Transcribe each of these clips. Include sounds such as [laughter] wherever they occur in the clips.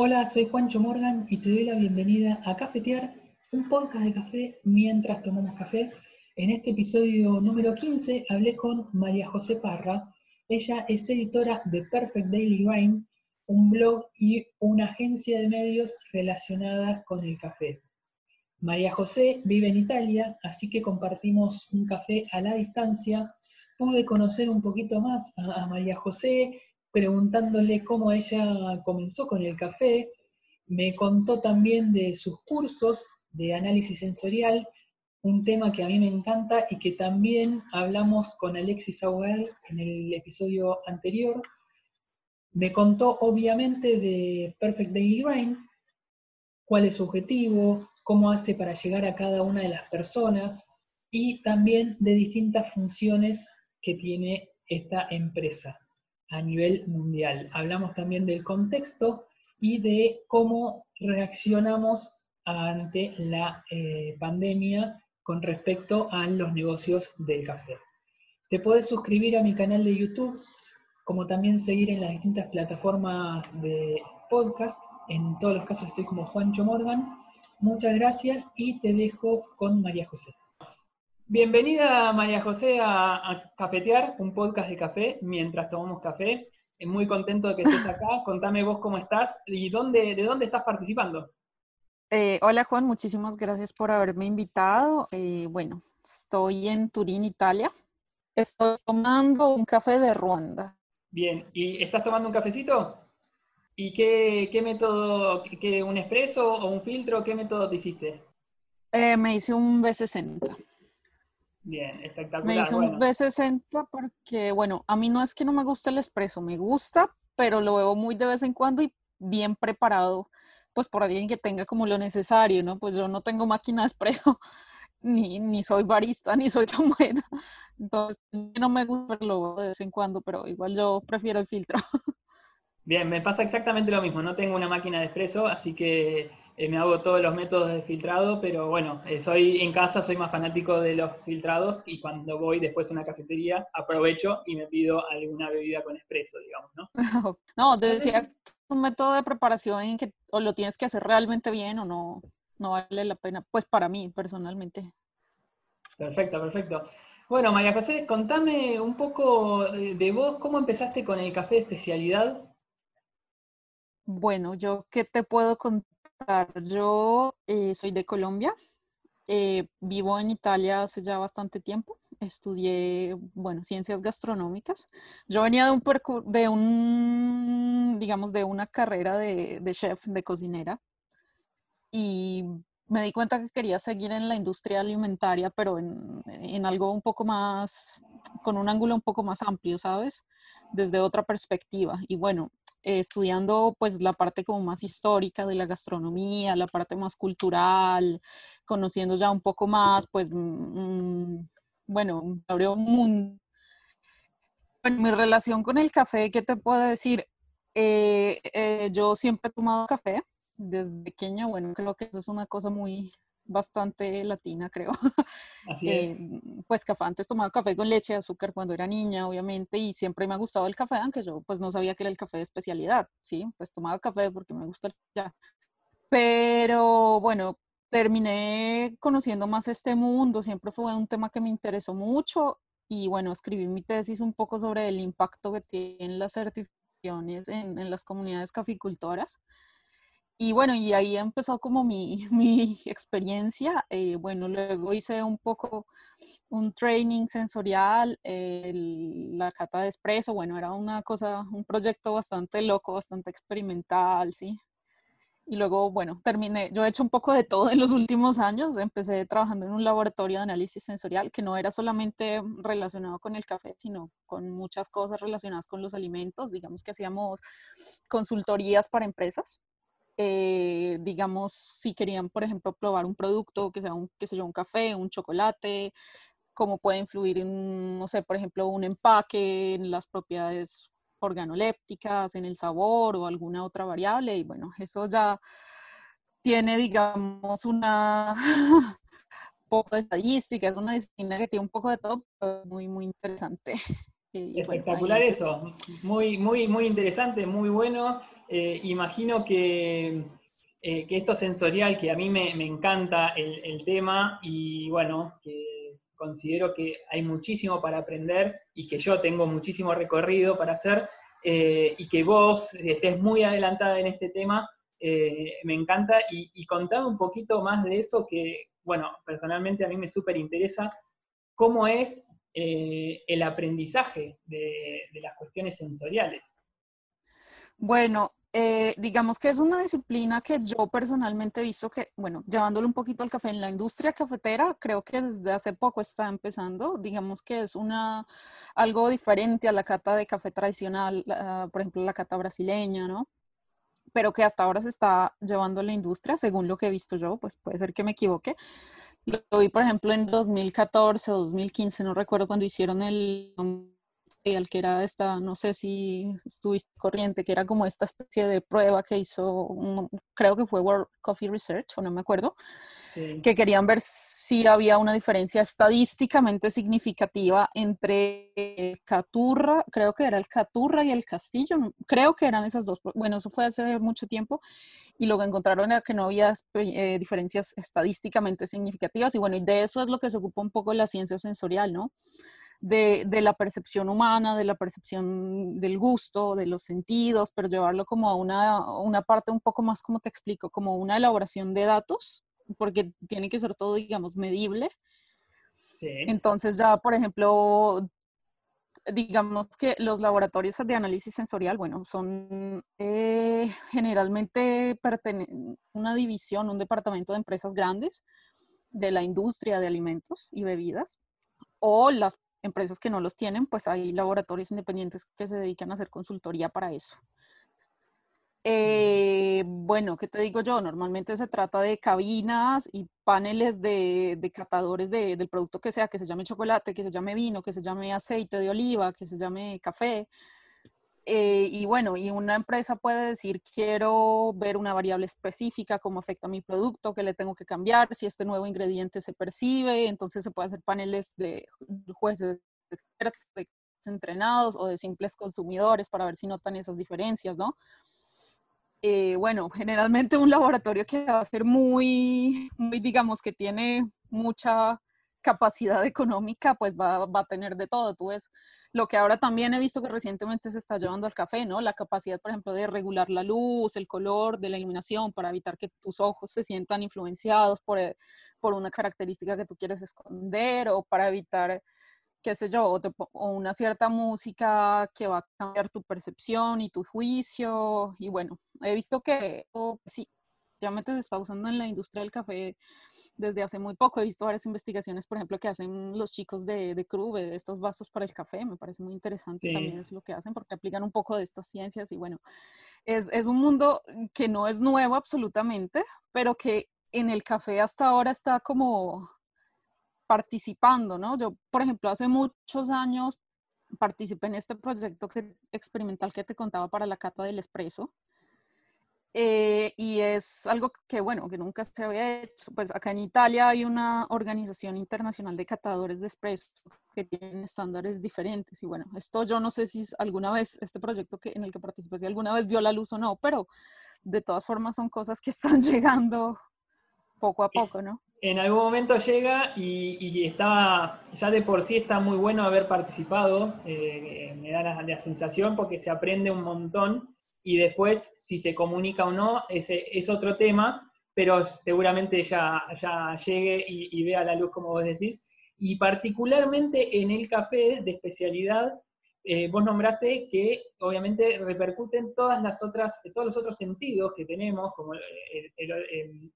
Hola, soy Juancho Morgan y te doy la bienvenida a Cafetear, un podcast de café mientras tomamos café. En este episodio número 15 hablé con María José Parra. Ella es editora de Perfect Daily Grind, un blog y una agencia de medios relacionada con el café. María José vive en Italia, así que compartimos un café a la distancia. Pude conocer un poquito más a, María José, preguntándole cómo ella comenzó con el café. Me contó también de sus cursos de análisis sensorial, un tema que a mí me encanta y que también hablamos con Alexis Aguel en el episodio anterior. Me contó obviamente de Perfect Daily Grind, cuál es su objetivo, cómo hace para llegar a cada una de las personas y también de distintas funciones que tiene esta empresa a nivel mundial. Hablamos también del contexto y de cómo reaccionamos ante la eh, pandemia con respecto a los negocios del café. Te puedes suscribir a mi canal de YouTube, como también seguir en las distintas plataformas de podcast. En todos los casos estoy como Juancho Morgan. Muchas gracias y te dejo con María José. Bienvenida María José a, Cafetear, un podcast de café mientras tomamos café. Muy contento de que estés acá. [laughs] Contame vos cómo estás y dónde, de dónde estás participando. Eh, hola Juan, muchísimas gracias por haberme invitado. Eh, bueno, estoy en Turín, Italia. Estoy tomando un café de Ruanda. Bien, ¿y estás tomando un cafecito? ¿Y qué, método, qué, un expreso o un filtro, qué método te hiciste? Eh, me hice un B60. Bien, espectacular. Me hice un B60 porque, bueno, a mí no es que no me guste el espresso, me gusta, pero lo veo muy de vez en cuando y bien preparado, pues por alguien que tenga como lo necesario, ¿no? Pues yo no tengo máquina de espresso, [laughs] ni, ni soy barista, ni soy [laughs] tan buena. Entonces, no me gusta verlo de vez en cuando, pero igual yo prefiero el filtro. [laughs] Bien, me pasa exactamente lo mismo. No tengo una máquina de espresso, así que eh, me hago todos los métodos de filtrado, pero bueno, eh, soy en casa soy más fanático de los filtrados y cuando voy después a una cafetería aprovecho y me pido alguna bebida con espresso, digamos, ¿no? [laughs] no, te decía un método de preparación en que o lo tienes que hacer realmente bien o no, no vale la pena, pues para mí personalmente. Perfecto, perfecto. Bueno, María José, contame un poco de vos, ¿cómo empezaste con el café de especialidad? Bueno, yo qué te puedo contar yo eh, soy de Colombia, eh, vivo en Italia hace ya bastante tiempo, estudié, bueno, ciencias gastronómicas. Yo venía de un, de un digamos, de una carrera de, chef, de cocinera, y me di cuenta que quería seguir en la industria alimentaria, pero en, en algo un poco más, con un ángulo un poco más amplio, ¿sabes? Desde otra perspectiva. Y bueno, eh, estudiando pues la parte como más histórica de la gastronomía, la parte más cultural, conociendo ya un poco más, pues, mm, mm, bueno, abrió un mundo. Mi relación con el café, ¿qué te puedo decir? Eh, eh, yo siempre he tomado café desde pequeña, bueno, creo que eso es una cosa muy, bastante latina, creo. [laughs] Así es. Eh, pues café, antes tomaba café con leche, azúcar cuando era niña, obviamente, y siempre me ha gustado el café, aunque yo pues no sabía que era el café de especialidad, ¿sí? Pues tomaba café porque me gusta ya. Pero bueno, terminé conociendo más este mundo, siempre fue un tema que me interesó mucho y bueno, escribí mi tesis un poco sobre el impacto que tienen las certificaciones en, en las comunidades caficultoras y bueno, y ahí empezó como mi, [laughs] mi experiencia. Eh, bueno, luego hice un poco un training sensorial, la cata de espresso, bueno, era una cosa, un proyecto bastante loco, bastante experimental, ¿sí? Y luego, bueno, terminé, yo he hecho un poco de todo en los últimos años. Empecé trabajando en un laboratorio de análisis sensorial que no era solamente relacionado con el café, sino con muchas cosas relacionadas con los alimentos. Digamos que hacíamos consultorías para empresas eh, digamos, si querían, por ejemplo, probar un producto, que sea un, que sea un café, un chocolate, cómo puede influir en, no sé, por ejemplo, un empaque, en las propiedades organolépticas, en el sabor o alguna otra variable. Y bueno, eso ya tiene, digamos, una [laughs] poco de estadística, es una disciplina que tiene un poco de todo, pero muy, muy interesante. Espectacular eso, muy, muy, muy interesante, muy bueno. eh, imagino que, eh, que, esto sensorial, que a mí me, encanta el, tema y bueno, que considero que hay muchísimo para aprender y que yo tengo muchísimo recorrido para hacer y que vos estés muy adelantada en este tema, me encanta. Y, y contame un poquito más de eso que, bueno, personalmente a mí me súper interesa, cómo es eh, el aprendizaje de, las cuestiones sensoriales? Bueno, eh, digamos que es una disciplina que yo personalmente he visto que, bueno, llevándole un poquito al café en la industria cafetera, creo que desde hace poco está empezando, digamos que es una, algo diferente a la cata de café tradicional, por ejemplo, la cata brasileña, ¿no? Pero que hasta ahora se está llevando la industria, según lo que he visto yo, pues puede ser que me equivoque, lo vi, por ejemplo, en 2014 o 2015, no recuerdo cuando hicieron el al que era esta, no sé si estuviste corriente, que era como esta especie de prueba que hizo, creo que fue World Coffee Research, o no me acuerdo, que querían ver si había una diferencia estadísticamente significativa entre el Caturra, creo que era el Caturra y el Castillo, creo que eran esas dos, bueno, eso fue hace mucho tiempo, y lo que encontraron era que no había eh, diferencias estadísticamente significativas, y bueno, y de eso es lo que se ocupa un poco la ciencia sensorial, ¿no? De, de, la percepción humana, de la percepción del gusto, de los sentidos, pero llevarlo como a una, una parte un poco más, como te explico, como una elaboración de datos porque tiene que ser todo, digamos, medible. Entonces ya, por ejemplo, digamos que los laboratorios de análisis sensorial, bueno, son eh, generalmente una división, un departamento de empresas grandes de la industria de alimentos y bebidas, o las empresas que no los tienen, pues hay laboratorios independientes que se dedican a hacer consultoría para eso. Eh, bueno, ¿qué te digo yo? Normalmente se trata de cabinas y paneles de, de catadores de, del producto que sea, que se llame chocolate, que se llame vino, que se llame aceite de oliva, que se llame café. Eh, y bueno, y una empresa puede decir, quiero ver una variable específica, cómo afecta mi producto, qué le tengo que cambiar, si este nuevo ingrediente se percibe, entonces se puede hacer paneles de jueces de entrenados o de simples consumidores para ver si notan esas diferencias, ¿no? Eh, bueno, [laughs] generalmente un laboratorio que va a ser muy, muy, digamos, que tiene mucha capacidad económica, pues va, va, a tener de todo. Tú ves lo que ahora también he visto que recientemente se está llevando al café, ¿no? La capacidad, por ejemplo, de regular la luz, el color de la iluminación para evitar que tus ojos se sientan influenciados por, eh, por una característica que tú quieres esconder o para evitar qué sé yo, o, una cierta música que va a cambiar tu percepción y tu juicio. Y bueno, he visto que oh, sí, ya se está usando en la industria del café desde hace muy poco. He visto varias investigaciones, por ejemplo, que hacen los chicos de, de estos vasos para el café. Me parece muy interesante también es lo que hacen porque aplican un poco de estas ciencias y bueno, es, es un mundo que no es nuevo absolutamente, pero que en el café hasta ahora está como participando, ¿no? Yo, por ejemplo, hace muchos años participé en este proyecto experimental que te contaba para la cata del espresso. Eh, y es algo que, bueno, que nunca se había hecho. Pues acá en Italia hay una organización internacional de catadores de espresso que tienen estándares diferentes. Y bueno, esto yo no sé si alguna vez, este proyecto que, en el que participé, si alguna vez vio la luz o no, pero de todas formas son cosas que [laughs] están llegando poco a poco, ¿no? en algún momento llega y, está, ya de por sí está muy bueno haber participado, eh, me da la, sensación porque se aprende un montón y después si se comunica o no ese es otro tema, pero seguramente ya, ya llegue y, vea la luz como vos decís. Y particularmente en el café de especialidad, eh, vos nombraste que obviamente repercuten todas las otras, todos los otros sentidos que tenemos, como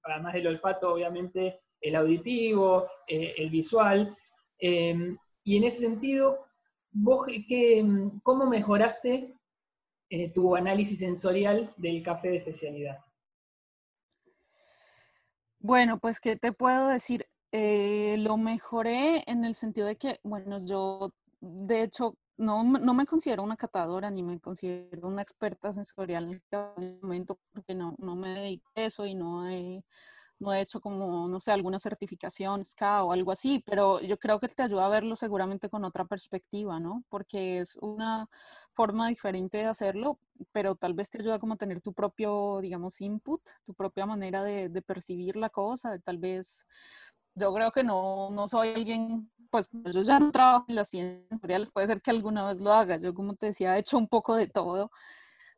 además del olfato, obviamente el auditivo, eh, el visual. Em, y en ese sentido, vos, qué, ¿cómo mejoraste eh, tu análisis sensorial del café de especialidad? Bueno, pues, ¿qué te puedo decir? Eh, lo mejoré en el sentido de que, bueno, yo de hecho no, no, me considero una catadora ni me considero una experta sensorial en este momento porque no, no me dedico a eso y no he no he hecho como, no sé, alguna certificación SCA o algo así, pero yo creo que te ayuda a verlo seguramente con otra perspectiva, ¿no? Porque es una forma diferente de hacerlo, pero tal vez te ayuda como a tener tu propio, digamos, input, tu propia manera de, percibir la cosa, tal vez yo creo que no, no soy alguien, pues yo ya no trabajo en las ciencias sensoriales, puede ser que alguna vez lo haga, yo como te decía, he hecho un poco de todo,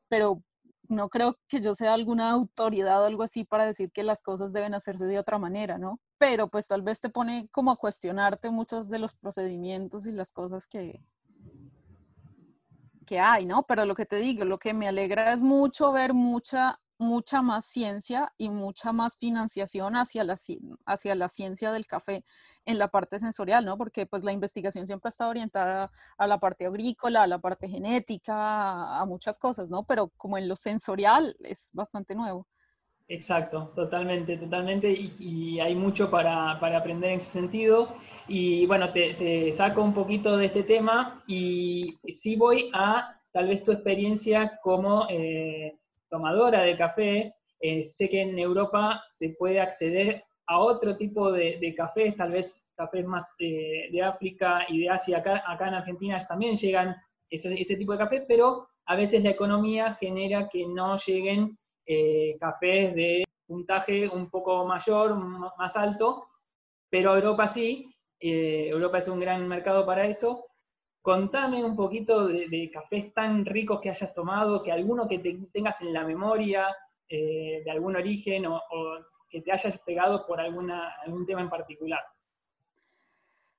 pero no creo que yo sea alguna autoridad o algo así para decir que las cosas deben hacerse de otra manera, ¿no? Pero pues tal vez te pone como a cuestionarte muchos de los procedimientos y las cosas que, que hay, ¿no? Pero lo que te digo, lo que me alegra es mucho ver mucha mucha más ciencia y mucha más financiación hacia la, hacia la ciencia del café en la parte sensorial, ¿no? Porque pues la investigación siempre está orientada a la parte agrícola, a la parte genética, a muchas cosas, ¿no? Pero como en lo sensorial es bastante nuevo. Exacto, totalmente, totalmente, y, hay mucho para, aprender en ese sentido. Y bueno, te, saco un poquito de este tema y sí voy a tal vez tu experiencia como... Eh, tomadora de café, eh, sé que en Europa se puede acceder a otro tipo de, de cafés, tal vez cafés más eh, de África y de Asia, acá, acá en Argentina también llegan ese, tipo de café, pero a veces la economía genera que no lleguen eh, cafés de puntaje un poco mayor, más alto, pero Europa sí, Europa es un gran mercado para eso, Contame un poquito de, cafés tan ricos que hayas tomado, que alguno que tengas en la memoria eh, de algún origen o, que te hayas pegado por algún tema en particular.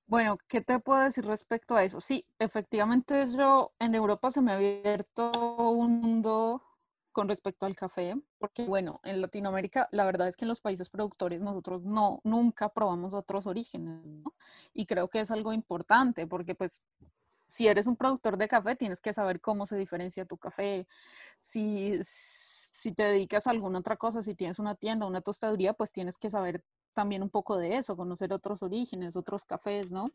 Bueno, ¿qué te puedo decir respecto a eso? Sí, efectivamente yo en Europa se me ha abierto un mundo con respecto al café, porque bueno, en Latinoamérica la verdad es que en los países productores nosotros no, nunca probamos otros orígenes, ¿no? Y creo que es algo importante, porque pues si eres un productor de café, tienes que saber cómo se diferencia tu café. Si, si te dedicas a alguna otra cosa, si tienes una tienda, una tostaduría, pues tienes que saber también un poco de eso, conocer otros orígenes, otros cafés, ¿no?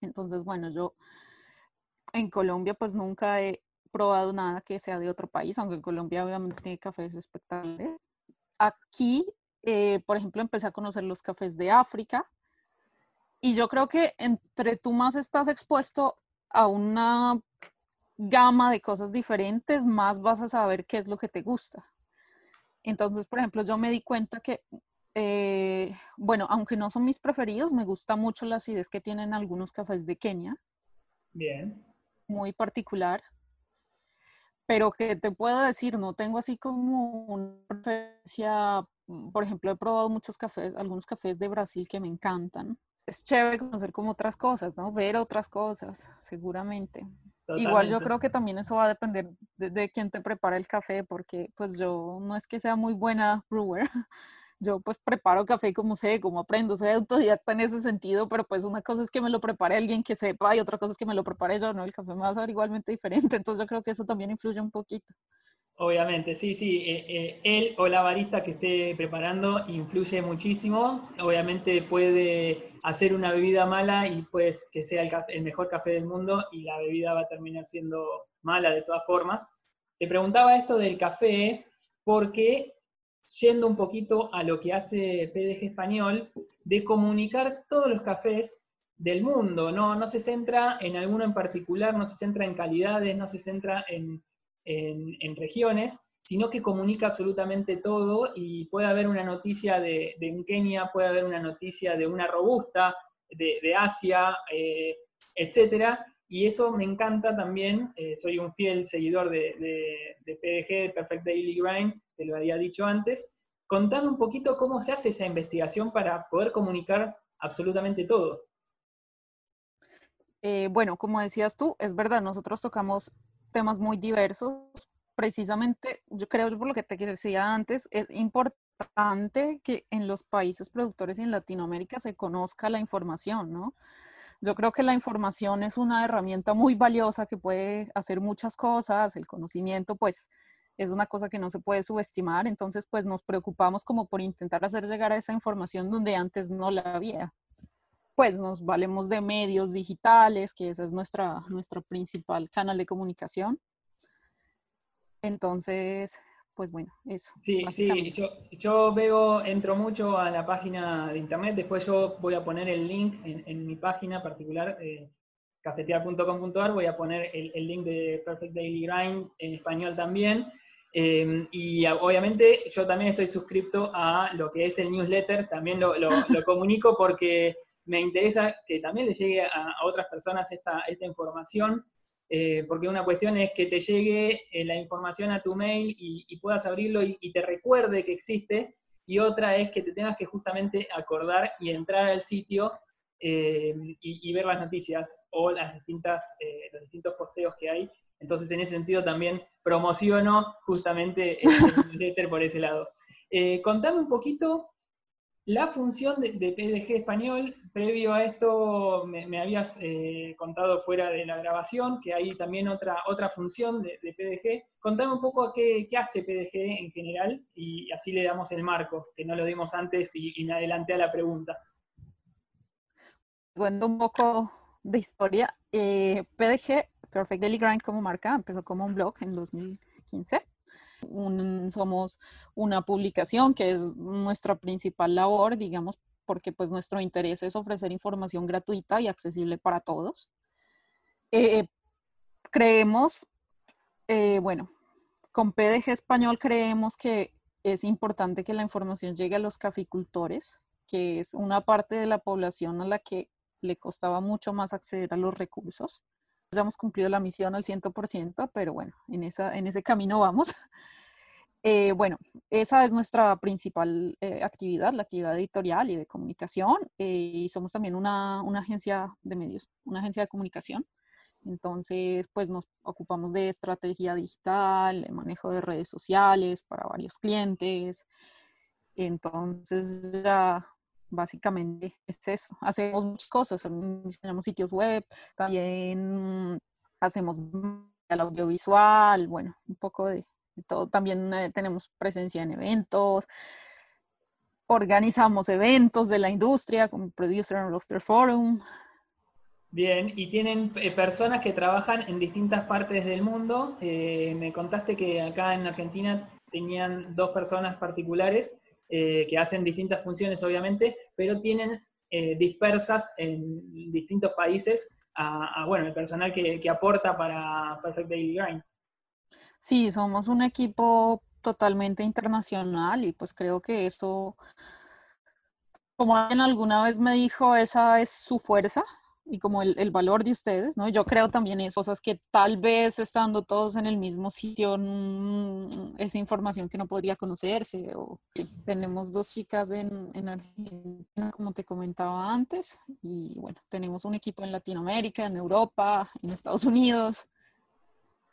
Entonces, bueno, yo en Colombia pues nunca he probado nada que sea de otro país, aunque en Colombia obviamente tiene cafés espectaculares. Aquí, eh, por ejemplo, empecé a conocer los cafés de África y yo creo que entre tú más estás expuesto a una gama de cosas diferentes, más vas a saber qué es lo que te gusta. Entonces, por ejemplo, yo me di cuenta que, eh, bueno, aunque no son mis preferidos, me gusta mucho la acidez que tienen algunos cafés de Kenia. Bien. Muy particular. Pero que te puedo decir, no tengo así como una preferencia. Por ejemplo, he probado muchos cafés, algunos cafés de Brasil que me encantan es chévere conocer como otras cosas, ¿no? Ver otras cosas, seguramente. Igual yo creo que también eso va a depender de, de, quién te prepara el café, porque pues yo no es que sea muy buena brewer, [laughs] yo pues preparo café como sé, como aprendo, soy autodidacta en ese sentido, pero pues una cosa es que me lo prepare alguien que sepa y otra cosa es que me lo prepare yo, ¿no? El café me va a ser igualmente [laughs] diferente, entonces yo creo que eso también influye un poquito. Obviamente, sí, sí. Eh, eh, él o la barista que esté preparando influye muchísimo. Obviamente puede hacer una bebida mala y pues que sea el, mejor café del mundo y la bebida va a terminar siendo mala de todas formas. Te preguntaba esto del café porque yendo un poquito a lo que hace PDG Español, de comunicar todos los cafés del mundo, no, no se centra en alguno en particular, no se centra en calidades, no se centra en en, regiones, sino que comunica absolutamente todo y puede haber una noticia de, un Kenia, puede haber una noticia de una robusta, de, Asia, eh, etcétera. Y eso me encanta también, eh, soy un fiel seguidor de, de, PDG, de Perfect Daily Grind, te lo había dicho antes. Contame un poquito cómo se hace esa investigación para poder comunicar absolutamente todo. Eh, bueno, como decías tú, es verdad, nosotros tocamos temas muy diversos. Precisamente, yo creo, por lo que te decía antes, es importante que en los países productores y en Latinoamérica se conozca la información, ¿no? Yo creo que la información es una herramienta muy valiosa que puede hacer muchas cosas, el conocimiento, pues, es una cosa que no se puede subestimar, entonces, pues, nos preocupamos como por intentar hacer llegar a esa información donde antes no la había pues nos valemos de medios digitales, que ese es nuestra, nuestro principal canal de comunicación. Entonces, pues bueno, eso. Sí, sí, yo, veo, entro mucho a la página de internet, después yo voy a poner el link en, mi página particular, eh, cafetear.com.ar, voy a poner el, link de Perfect Daily Grind en español también. Eh, y obviamente yo también estoy suscrito a lo que es el newsletter, también lo, [laughs] comunico porque me interesa que también le llegue a, otras personas esta, información. Eh, porque una cuestión es que te llegue eh, la información a tu mail y, puedas abrirlo y, te recuerde que existe, y otra es que te tengas que justamente acordar y entrar al sitio eh, y, ver las noticias o las distintas, los distintos posteos que hay. Entonces, en ese sentido también promociono justamente el [laughs] newsletter por ese lado. contame un poquito la función de, PDG español, previo a esto me, habías eh, contado fuera de la grabación que hay también otra, otra función de, PDG. Contame un poco qué, hace PDG en general y así le damos el marco, que no lo dimos antes y, me adelanté a la pregunta. Cuento un poco de historia. Eh, PDG, Perfect Daily Grind como marca, empezó como un blog en 2015 somos una publicación que es nuestra principal labor, digamos, porque pues nuestro interés es ofrecer información gratuita y accesible para todos. Eh, creemos, eh, bueno, con PDG Español creemos que es importante que la información llegue a los caficultores, que es una parte de la población a la que le costaba mucho más acceder a los recursos ya hemos cumplido la misión al 100%, pero bueno, en, esa, en ese camino vamos. [laughs] Eh, bueno, esa es nuestra principal eh, actividad, la actividad editorial y de comunicación, eh, y somos también una, una, agencia de medios, una agencia de comunicación. Entonces, pues nos ocupamos de estrategia digital, de manejo de redes sociales para varios clientes. Entonces, ya Básicamente es eso. Hacemos muchas cosas, diseñamos sitios web, también hacemos el audiovisual, bueno, un poco de, todo. También eh, tenemos presencia en eventos, organizamos eventos de la industria como Producer and Roster Forum. Bien, y tienen eh, personas que trabajan en distintas partes del mundo. Eh, me contaste que acá en Argentina tenían dos personas particulares. Eh, que hacen distintas funciones, obviamente, pero tienen eh, dispersas en distintos países a, bueno, el personal que, aporta para Perfect Daily Grind. Sí, somos un equipo totalmente internacional y pues creo que eso, como alguien alguna vez me dijo, esa es su fuerza, y como el, el, valor de ustedes, ¿no? Yo creo también es cosas que tal vez estando todos en el mismo sitio, mm, esa información que no podría conocerse. O, tenemos dos chicas en, en, Argentina, como te comentaba antes, y bueno, tenemos un equipo en Latinoamérica, en Europa, en Estados Unidos.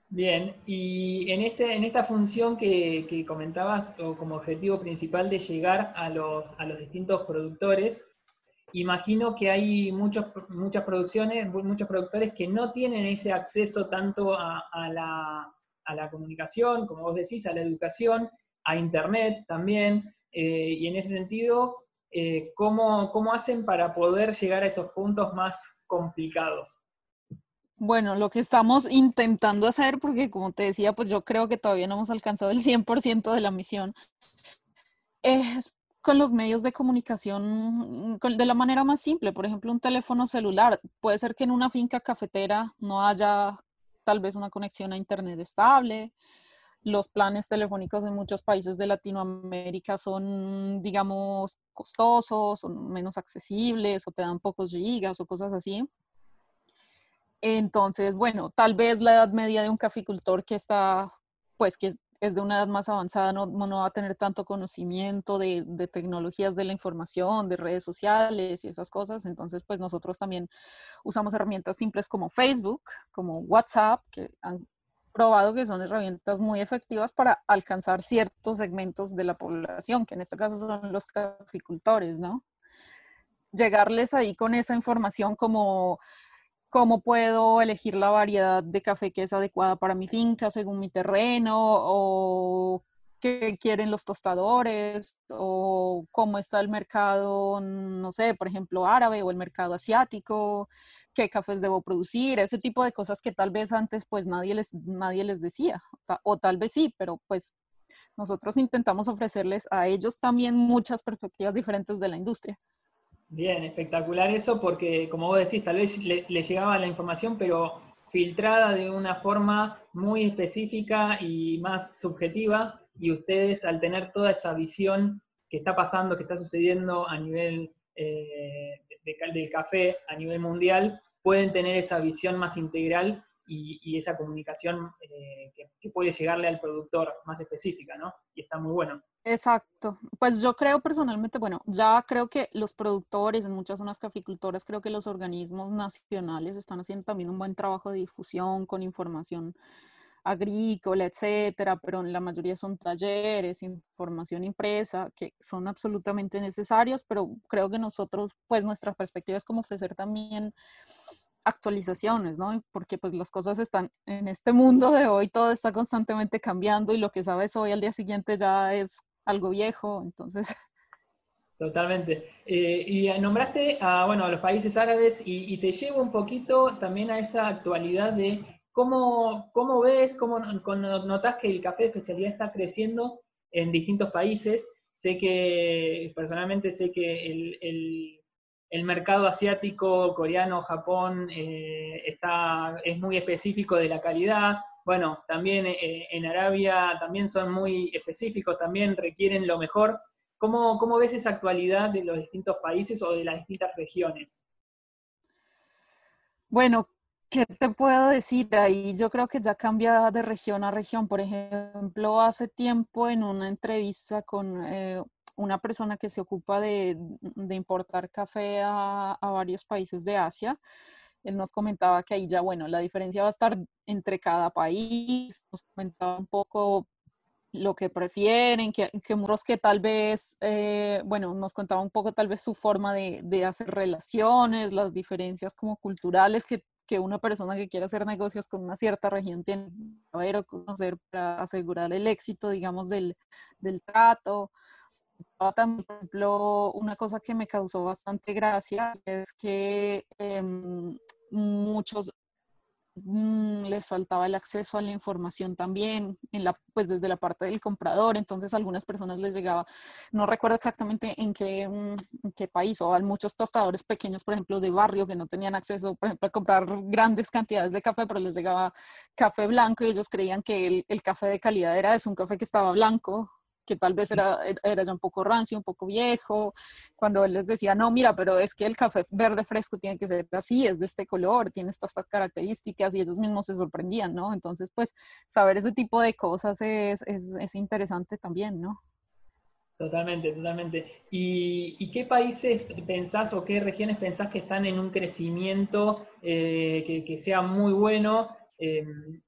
Bien, y en, este, en esta función que, que comentabas o como objetivo principal de llegar a los, a los distintos productores, imagino que hay muchos, muchas producciones, muchos productores que no tienen ese acceso tanto a, la, comunicación, como vos decís, a la educación, a Internet también, eh, y en ese sentido, eh, ¿cómo, ¿cómo hacen para poder llegar a esos puntos más complicados? Bueno, lo que estamos intentando hacer, porque como te decía, pues yo creo que todavía no hemos alcanzado el 100% de la misión, es con los medios de comunicación mm, de la manera más simple. Por ejemplo, un teléfono celular. Puede ser que en una finca cafetera no haya tal vez una conexión a Internet estable. Los planes telefónicos en muchos países de Latinoamérica son, digamos, costosos, son menos accesibles o te dan pocos gigas o cosas así. Entonces, bueno, tal vez la edad media de un caficultor que está, pues, que es de una edad más avanzada, no, no va a tener tanto conocimiento de, de, tecnologías de la información, de redes sociales y esas cosas. Entonces, pues nosotros también usamos herramientas simples como Facebook, como WhatsApp, que han probado que son herramientas muy efectivas para alcanzar ciertos segmentos de la población, que en este caso son los caficultores, ¿no? Llegarles ahí con esa información como cómo puedo elegir la variedad de café que es adecuada para mi finca según mi terreno o qué quieren los tostadores o cómo está el mercado, no sé, por ejemplo, árabe o el mercado asiático, qué cafés debo producir, ese tipo de cosas que tal vez antes pues nadie les, nadie les decía, o tal vez sí, pero pues nosotros intentamos ofrecerles a ellos también muchas perspectivas diferentes de la industria. Bien, espectacular eso porque, como vos decís, tal vez le, llegaba la información, pero filtrada de una forma muy específica y más subjetiva, y ustedes al tener toda esa visión que está pasando, que está sucediendo a nivel eh, del café, a nivel mundial, pueden tener esa visión más integral y, esa comunicación eh, que, puede llegarle al productor más específica, ¿no? Y está muy bueno. Exacto. Pues yo creo personalmente, bueno, ya creo que los productores en muchas zonas caficultoras, creo que los organismos nacionales están haciendo también un buen trabajo de difusión con información agrícola, etcétera, pero la mayoría son talleres, información impresa, que son absolutamente necesarios, pero creo que nosotros, pues nuestra perspectiva es como ofrecer también actualizaciones, ¿no? Porque pues las cosas están en este mundo de hoy, todo está constantemente cambiando y lo que sabes hoy al día siguiente ya es algo viejo, entonces... [laughs] Totalmente. Eh, y nombraste a, bueno, a los países árabes y, te llevo un poquito también a esa actualidad de cómo, cómo ves, cómo notas que el café de especialidad está creciendo en distintos países. Sé que, personalmente sé que el el mercado asiático, coreano, Japón, eh, está, es muy específico de la calidad. Bueno, también eh, en Arabia también son muy específicos, también requieren lo mejor. ¿Cómo, ¿Cómo ves esa actualidad de los distintos países o de las distintas regiones? Bueno, ¿Qué te puedo decir ahí? Yo creo que ya cambia de región a región. Por ejemplo, hace tiempo en una entrevista con eh, una persona que se ocupa de, importar café a, varios países de Asia. Él nos comentaba que ahí ya, bueno, la diferencia va a estar entre cada país. Nos comentaba un poco lo que prefieren, que, que muros que tal vez, eh, bueno, nos contaba un poco tal vez su forma de, de hacer relaciones, las diferencias como culturales que, que, una persona que quiere hacer negocios con una cierta región tiene que saber o conocer para asegurar el éxito, digamos, del, del trato también, por ejemplo, una cosa que me causó bastante gracia es que em, muchos mm, les faltaba el acceso a la información también, en la, pues desde la parte del comprador, entonces a algunas personas les llegaba, no recuerdo exactamente en qué, mm, en qué país, o a muchos tostadores pequeños, por ejemplo, de barrio que no tenían acceso, por ejemplo, a comprar grandes cantidades de café, pero les llegaba café blanco y ellos creían que el, el café de calidad era eso, un café que estaba blanco, que tal vez era, era ya un poco rancio, un poco viejo, cuando él les decía, no, mira, pero es que el café verde fresco tiene que ser así, es de este color, tiene estas, características y ellos mismos se sorprendían, ¿no? Entonces, pues, saber ese tipo de cosas es, es, es interesante también, ¿no? Totalmente, totalmente. ¿Y, qué países pensás o qué regiones pensás que están en un crecimiento eh, que, que, sea muy bueno? Eh,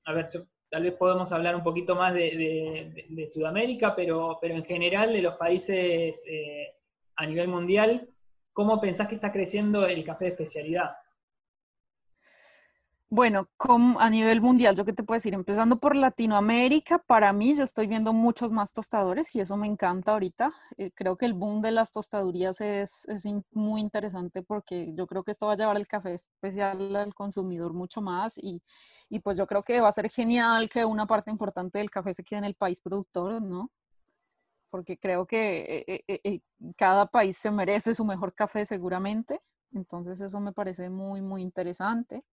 a ver, yo tal vez podemos hablar un poquito más de, Sudamérica, pero, en general de los países eh, a nivel mundial, ¿cómo pensás que está creciendo el café de especialidad? Bueno, a nivel mundial, yo qué te puedo decir, empezando por Latinoamérica, para mí yo estoy viendo muchos más tostadores y eso me encanta ahorita. Eh, creo que el boom de las tostadurías es, muy interesante porque yo creo que esto va a llevar el café especial al consumidor mucho más y, pues yo creo que va a ser genial que una parte importante del café se quede en el país productor, ¿no? Porque creo que eh, eh, cada país se merece su mejor café seguramente. Entonces eso me parece muy, muy interesante.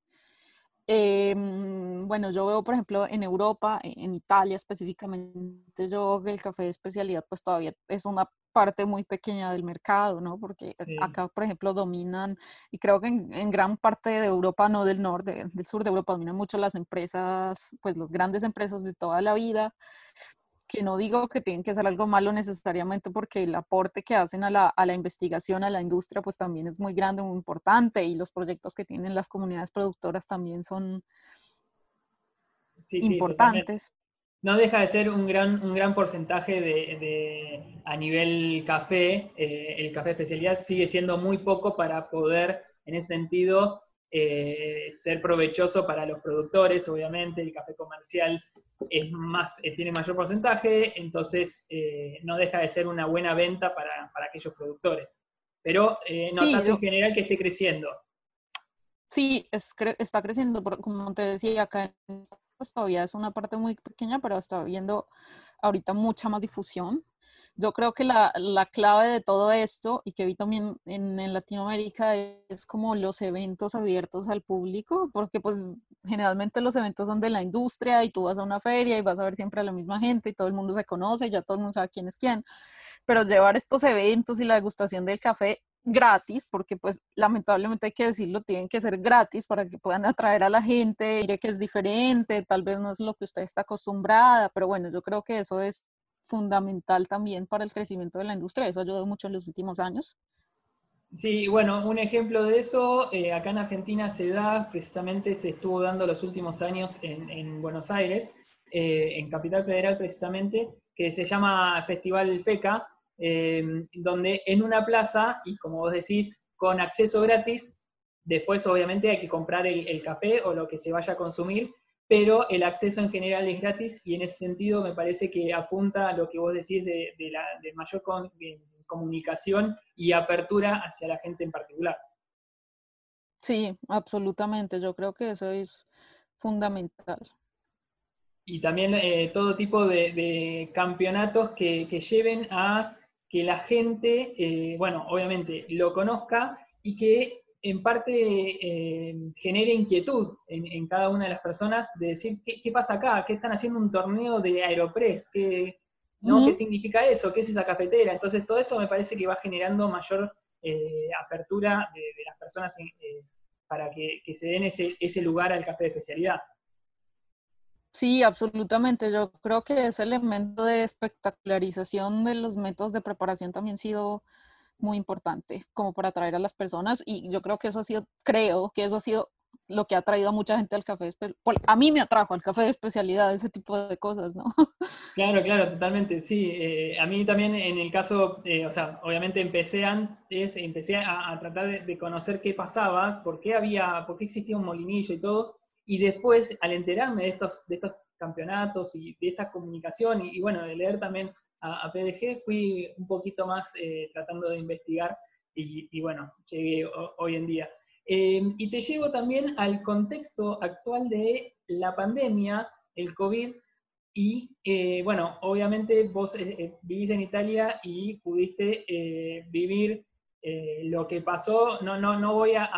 Em, bueno, yo veo, por ejemplo, en Europa, e, en Italia específicamente, yo veo que el café de especialidad pues todavía es una parte muy pequeña del mercado, ¿no? Porque acá, por ejemplo, dominan, y creo que en, gran parte de Europa, no del norte, del sur de Europa, dominan mucho las empresas, pues las grandes empresas de toda la vida, que no digo que tienen que hacer algo malo necesariamente porque el aporte que hacen a la, a la, investigación, a la industria, pues también es muy grande, muy importante y los proyectos que tienen las comunidades productoras también son importantes. no deja de ser un gran, un gran porcentaje de, de a nivel café, eh, el café especialidad sigue siendo muy poco para poder, en ese sentido, eh, ser provechoso para los productores, obviamente, el café comercial es más, eh, tiene mayor porcentaje, entonces eh, no deja de ser una buena venta para, aquellos productores. Pero eh, en general que esté creciendo. Sí, está creciendo, como te decía, acá pues, todavía es una parte muy pequeña, pero está viendo ahorita mucha más difusión. Yo creo que la, la clave de todo esto, y que vi también en, en, Latinoamérica, es como los eventos abiertos al público, porque pues generalmente los eventos son de la industria y tú vas a una feria y vas a ver siempre a la misma gente y todo el mundo se conoce, ya todo el mundo sabe quién es quién, pero llevar estos eventos y la degustación del café gratis, porque pues lamentablemente hay que decirlo, tienen que ser gratis para que puedan atraer a la gente, mire que es diferente, tal vez no es lo que usted está acostumbrada, pero bueno, yo creo que eso es fundamental también para el crecimiento de la industria, eso ha ayudado mucho en los últimos años. Sí, bueno, un ejemplo de eso, eh, acá en Argentina se da, precisamente se estuvo dando los últimos años en, en Buenos Aires, eh, en Capital Federal precisamente, que se llama Festival FECA, Em, donde en una plaza, y como vos decís, con acceso gratis, después obviamente hay que comprar el, café o lo que se vaya a consumir, pero el acceso en general es gratis y en ese sentido me parece que apunta a lo que vos decís de, la mayor comunicación y apertura hacia la gente en particular. Sí, absolutamente. Yo creo que eso es fundamental. Y también eh, todo tipo de, campeonatos que, lleven a que la gente, eh, bueno, obviamente lo conozca y que en parte eh, genere inquietud en, cada una de las personas de decir, ¿qué, pasa acá? ¿Qué están haciendo un torneo de Aeropress? ¿Qué, ¿no? ¿Qué significa eso? ¿Qué es esa cafetera? Entonces todo eso me parece que va generando mayor eh, apertura de, las personas para que, se den ese, ese lugar al café de especialidad. Sí, absolutamente. Yo creo que ese elemento de espectacularización de los métodos de preparación también ha sido muy importante como para atraer a las personas y yo creo que eso ha sido, creo que eso ha sido lo que ha traído a mucha gente al café, a mí me atrajo al café de especialidad, ese tipo de cosas, ¿no? [laughs] Claro, claro, totalmente, sí. Eh, a mí también en el caso, eh, o sea, obviamente empecé antes, empecé a, tratar de, conocer qué pasaba, por qué había, por qué existía un molinillo y todo, y después, al enterarme de estos, de estos campeonatos y de esta comunicación, y, bueno, de leer también a, PDG, fui un poquito más eh, tratando de investigar y, bueno, llegué hoy en día. Eh, y te llevo también al contexto actual de la pandemia, el COVID, y eh, bueno, obviamente vos vivís en Italia y pudiste vivir lo que pasó. No, no, no voy a,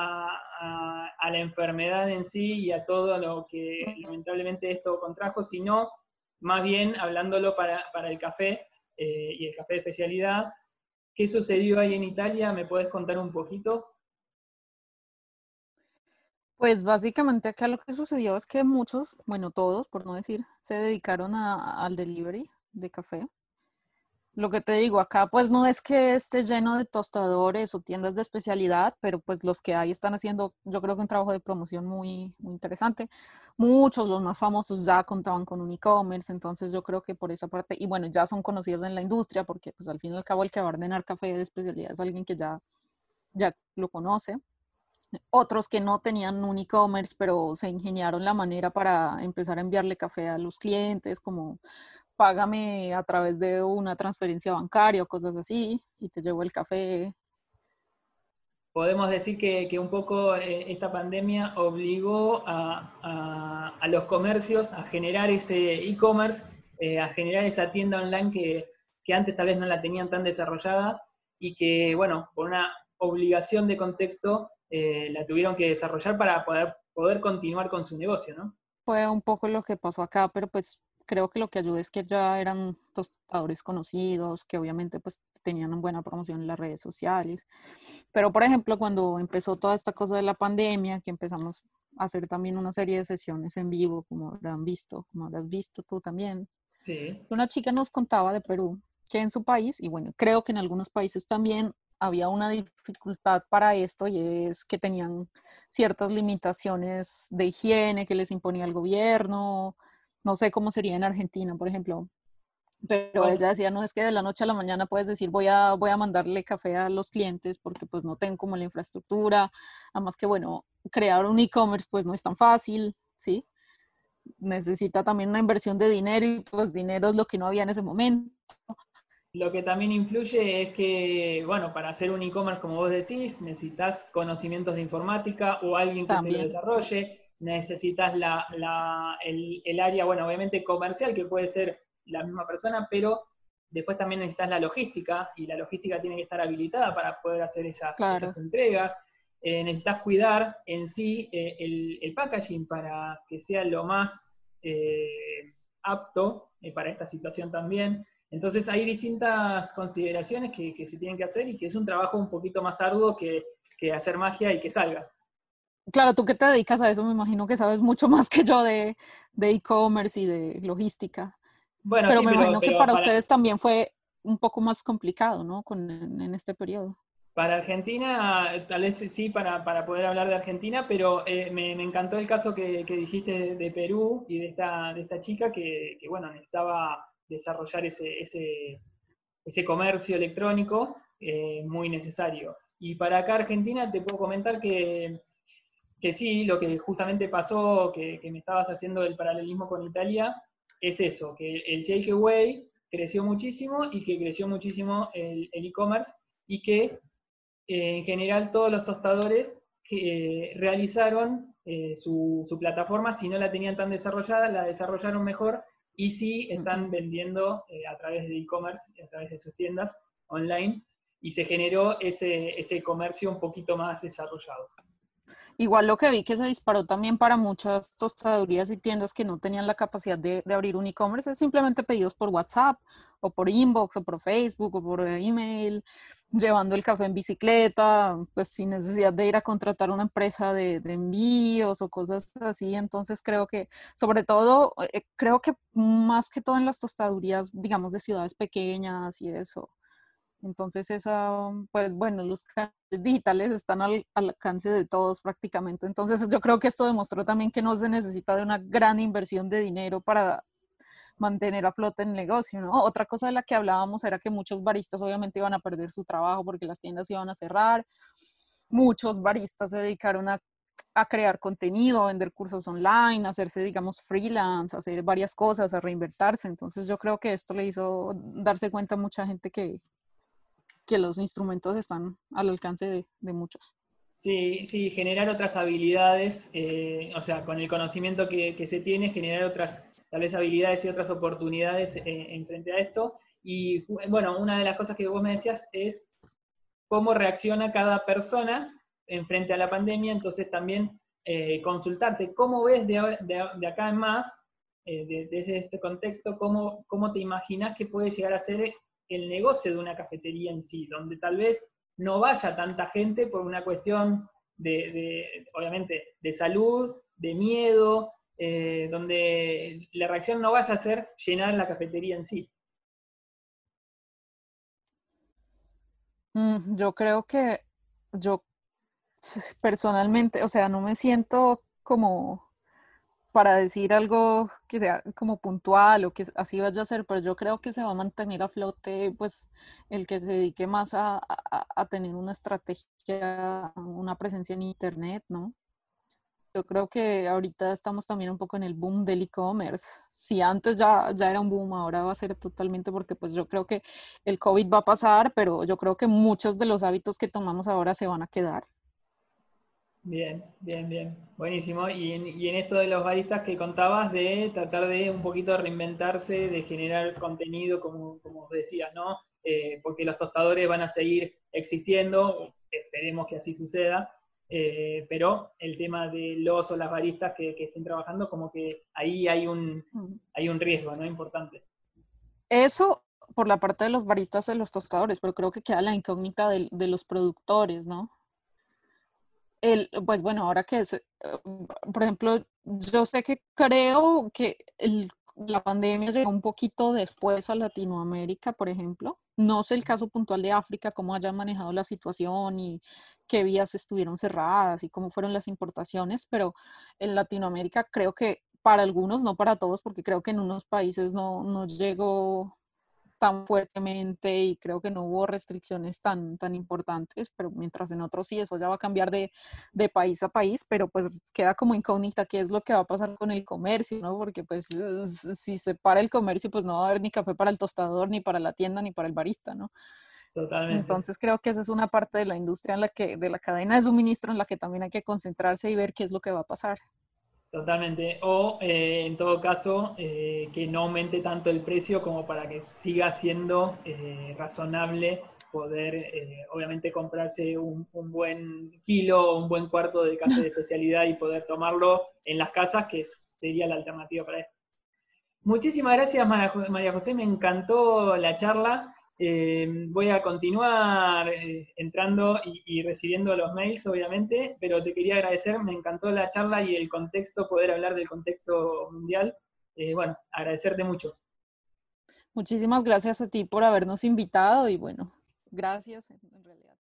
a, la enfermedad en sí y a todo lo que lamentablemente esto contrajo, sino más bien hablándolo para, el café eh, y el café de especialidad. ¿Qué sucedió ahí en Italia? ¿Me puedes contar un poquito? Pues básicamente acá lo que sucedió es que muchos, bueno, todos, por no decir, se dedicaron al delivery de café. Lo que te digo, acá pues no es que esté lleno de tostadores o tiendas de especialidad, pero pues los que hay están haciendo, yo creo que un trabajo de promoción muy, muy interesante. Muchos, los más famosos, ya contaban con un e-commerce, entonces yo creo que por esa parte, y bueno, ya son conocidos en la industria, porque pues al fin y al cabo el que va a ordenar café de especialidad es alguien que ya, ya lo conoce. Otros que no tenían un e-commerce, pero se ingeniaron la manera para empezar a enviarle café a los clientes, como págame a través de una transferencia bancaria o cosas así y te llevo el café. Podemos decir que, un poco eh, esta pandemia obligó a, los comercios a generar ese e-commerce, eh, a generar esa tienda online que, antes tal vez no la tenían tan desarrollada y que, bueno, por una obligación de contexto eh, la tuvieron que desarrollar para poder, poder continuar con su negocio, ¿no? Fue un poco lo que pasó acá, pero pues creo que lo que ayudó es que ya eran tostadores conocidos, que obviamente pues tenían una buena promoción en las redes sociales. Pero por ejemplo, cuando empezó toda esta cosa de la pandemia, que empezamos a hacer también una serie de sesiones en vivo, como habrán visto, como habrás visto tú también. Sí. Una chica nos contaba de Perú que en su país, y bueno, creo que en algunos países también había una dificultad para esto y es que tenían ciertas limitaciones de higiene que les imponía el gobierno, no sé cómo sería en Argentina, por ejemplo. Pero ella decía, no es que de la noche a la mañana puedes decir, voy a, voy a mandarle café a los clientes porque pues no tengo como la infraestructura. Además que, bueno, crear un e-commerce pues no es tan fácil, ¿sí? Necesita también una inversión de dinero y pues dinero es lo que no había en ese momento. Lo que también influye es que, bueno, para hacer un e-commerce, como vos decís, necesitas conocimientos de informática o alguien que te lo desarrolle necesitas la, el, área, bueno, obviamente comercial, que puede ser la misma persona, pero después también necesitas la logística y la logística tiene que estar habilitada para poder hacer esas, esas entregas. Eh, necesitas cuidar en sí eh, el, packaging para que sea lo más eh, apto para esta situación también. Entonces hay distintas consideraciones que, se tienen que hacer y que es un trabajo un poquito más arduo que, hacer magia y que salga. Claro, tú que te dedicas a eso, me imagino que sabes mucho [laughs] más que yo de e-commerce y de logística. Bueno, pero me imagino que para, ustedes también fue un poco más complicado, ¿no? Con, en este periodo. Para Argentina, tal vez sí, para, poder hablar de Argentina, pero eh, me, encantó el caso que, dijiste de, Perú y de esta, de esta chica que, bueno, necesitaba desarrollar ese, ese, comercio electrónico eh, muy necesario. Y para acá Argentina te puedo comentar que, que sí, lo que justamente pasó, que, me estabas haciendo el paralelismo con Italia, es eso, que el Jake Away creció muchísimo y que creció muchísimo el e-commerce y que en general todos los tostadores que, eh, realizaron eh, su, plataforma, si no la tenían tan desarrollada, la desarrollaron mejor y sí están vendiendo eh, a través de e-commerce, a través de sus tiendas online, y se generó ese, ese comercio un poquito más desarrollado. Igual lo que vi que se disparó también para muchas tostadurías y tiendas que no tenían la capacidad de, abrir un e-commerce es simplemente pedidos por WhatsApp o por inbox o por Facebook o por email [laughs] llevando el café en bicicleta, pues sin necesidad de ir a contratar una empresa de, envíos o cosas así. Entonces creo que, sobre todo, eh, creo que más que todo en las tostadurías, digamos, de ciudades pequeñas y eso. Entonces, esa, pues bueno, los digitales están al, al, alcance de todos prácticamente. Entonces, yo creo que esto demostró también que no se necesita de una gran inversión de dinero para mantener a flote el negocio, ¿no? Otra cosa de la que hablábamos era que muchos baristas obviamente iban a perder su trabajo porque las tiendas iban a cerrar. Muchos baristas se dedicaron a, a crear contenido, a vender cursos online, a hacerse, digamos, freelance, a hacer varias cosas, a reinvertirse. Entonces yo creo que esto le hizo darse cuenta a mucha gente que, que los instrumentos están al alcance de, muchos. Sí, sí, generar otras habilidades, eh, o sea, con el conocimiento que, se tiene, generar otras tal vez habilidades y otras oportunidades eh, en frente a esto. Y bueno, una de las cosas que vos me decías es cómo reacciona cada persona en frente a la pandemia, entonces también eh, consultarte cómo ves de, acá en más, desde este contexto, cómo, cómo te imaginas que puede llegar a ser el negocio de una cafetería en sí, donde tal vez no vaya tanta gente por una cuestión de obviamente, de salud, de miedo, eh, donde la reacción no vaya a ser llenar la cafetería en sí. Mm, yo creo que yo personalmente, o sea, no me siento como para decir algo que sea como puntual o que así vaya a ser, pero yo creo que se va a mantener a flote, pues, el que se dedique más a, a tener una estrategia, una presencia en Internet, ¿no? Yo creo que ahorita estamos también un poco en el boom del e-commerce. Si antes ya, ya era un boom, ahora va a ser totalmente porque pues yo creo que el COVID va a pasar, pero yo creo que muchos de los hábitos que tomamos ahora se van a quedar. Bien, bien, bien. Buenísimo. Y en, y en esto de los baristas que contabas, de tratar de un poquito reinventarse, de generar contenido, como, como decías, ¿no? Eh, porque los tostadores van a seguir existiendo, esperemos que así suceda, eh, pero el tema de los o las baristas que, estén trabajando, como que ahí hay un, hay un riesgo, ¿no? Importante. Eso por la parte de los baristas de los tostadores, pero creo que queda la incógnita de, los productores, ¿no? El, pues bueno, ahora que es, por ejemplo, yo sé que creo que la pandemia llegó un poquito después a Latinoamérica, por ejemplo, no sé el caso puntual de África, cómo hayan manejado la situación y qué vías estuvieron cerradas y cómo fueron las importaciones, pero en Latinoamérica creo que para algunos, no para todos, porque creo que en unos países no, no llegó tan fuertemente y creo que no hubo restricciones tan, tan importantes, pero mientras en otros sí, eso ya va a cambiar de, de, país a país, pero pues queda como incógnita qué es lo que va a pasar con el comercio, ¿no? Porque pues si se para el comercio, pues no va a haber ni café para el tostador, ni para la tienda, ni para el barista, ¿no? Totalmente. Entonces creo que esa es una parte de la industria en la que, de la cadena de suministro en la que también hay que concentrarse y ver qué es lo que va a pasar. Totalmente. O eh, en todo caso, eh, que no aumente tanto el precio como para que siga siendo eh, razonable poder, obviamente, comprarse un, buen kilo o un buen cuarto de café de [laughs] especialidad y poder tomarlo en las casas, que sería la alternativa para esto. Muchísimas gracias, María José. Me encantó la charla. Eh, voy a continuar eh, entrando y, recibiendo los mails, obviamente, pero te quería agradecer, me encantó la charla y el contexto, poder hablar del contexto mundial. Eh, bueno, agradecerte mucho. Muchísimas gracias a ti por habernos invitado y bueno, gracias en realidad.